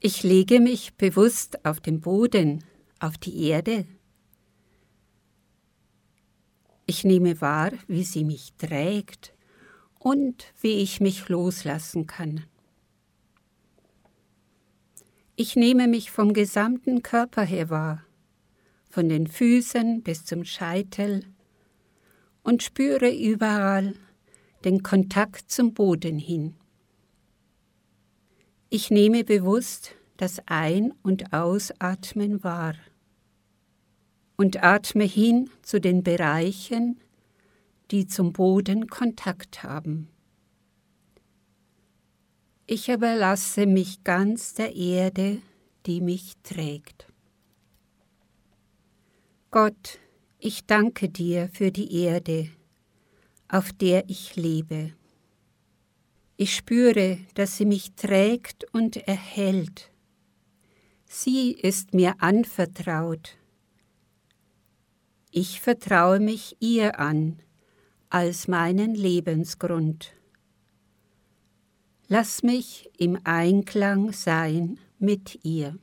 Ich lege mich bewusst auf den Boden, auf die Erde. Ich nehme wahr, wie sie mich trägt und wie ich mich loslassen kann. Ich nehme mich vom gesamten Körper her wahr, von den Füßen bis zum Scheitel und spüre überall den Kontakt zum Boden hin. Ich nehme bewusst das Ein- und Ausatmen wahr und atme hin zu den Bereichen, die zum Boden Kontakt haben. Ich überlasse mich ganz der Erde, die mich trägt. Gott, ich danke dir für die Erde, auf der ich lebe. Ich spüre, dass sie mich trägt und erhält. Sie ist mir anvertraut. Ich vertraue mich ihr an als meinen Lebensgrund. Lass mich im Einklang sein mit ihr.